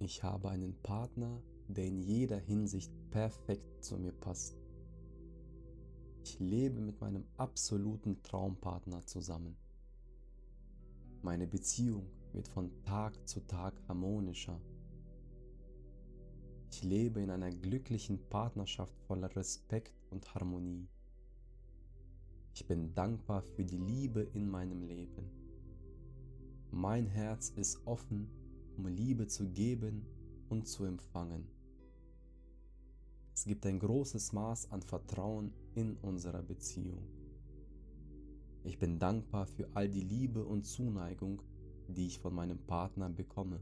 Ich habe einen Partner, der in jeder Hinsicht perfekt zu mir passt. Ich lebe mit meinem absoluten Traumpartner zusammen. Meine Beziehung wird von Tag zu Tag harmonischer. Ich lebe in einer glücklichen Partnerschaft voller Respekt und Harmonie. Ich bin dankbar für die Liebe in meinem Leben. Mein Herz ist offen, um Liebe zu geben und zu empfangen. Es gibt ein großes Maß an Vertrauen in unserer Beziehung. Ich bin dankbar für all die Liebe und Zuneigung, die ich von meinem Partner bekomme.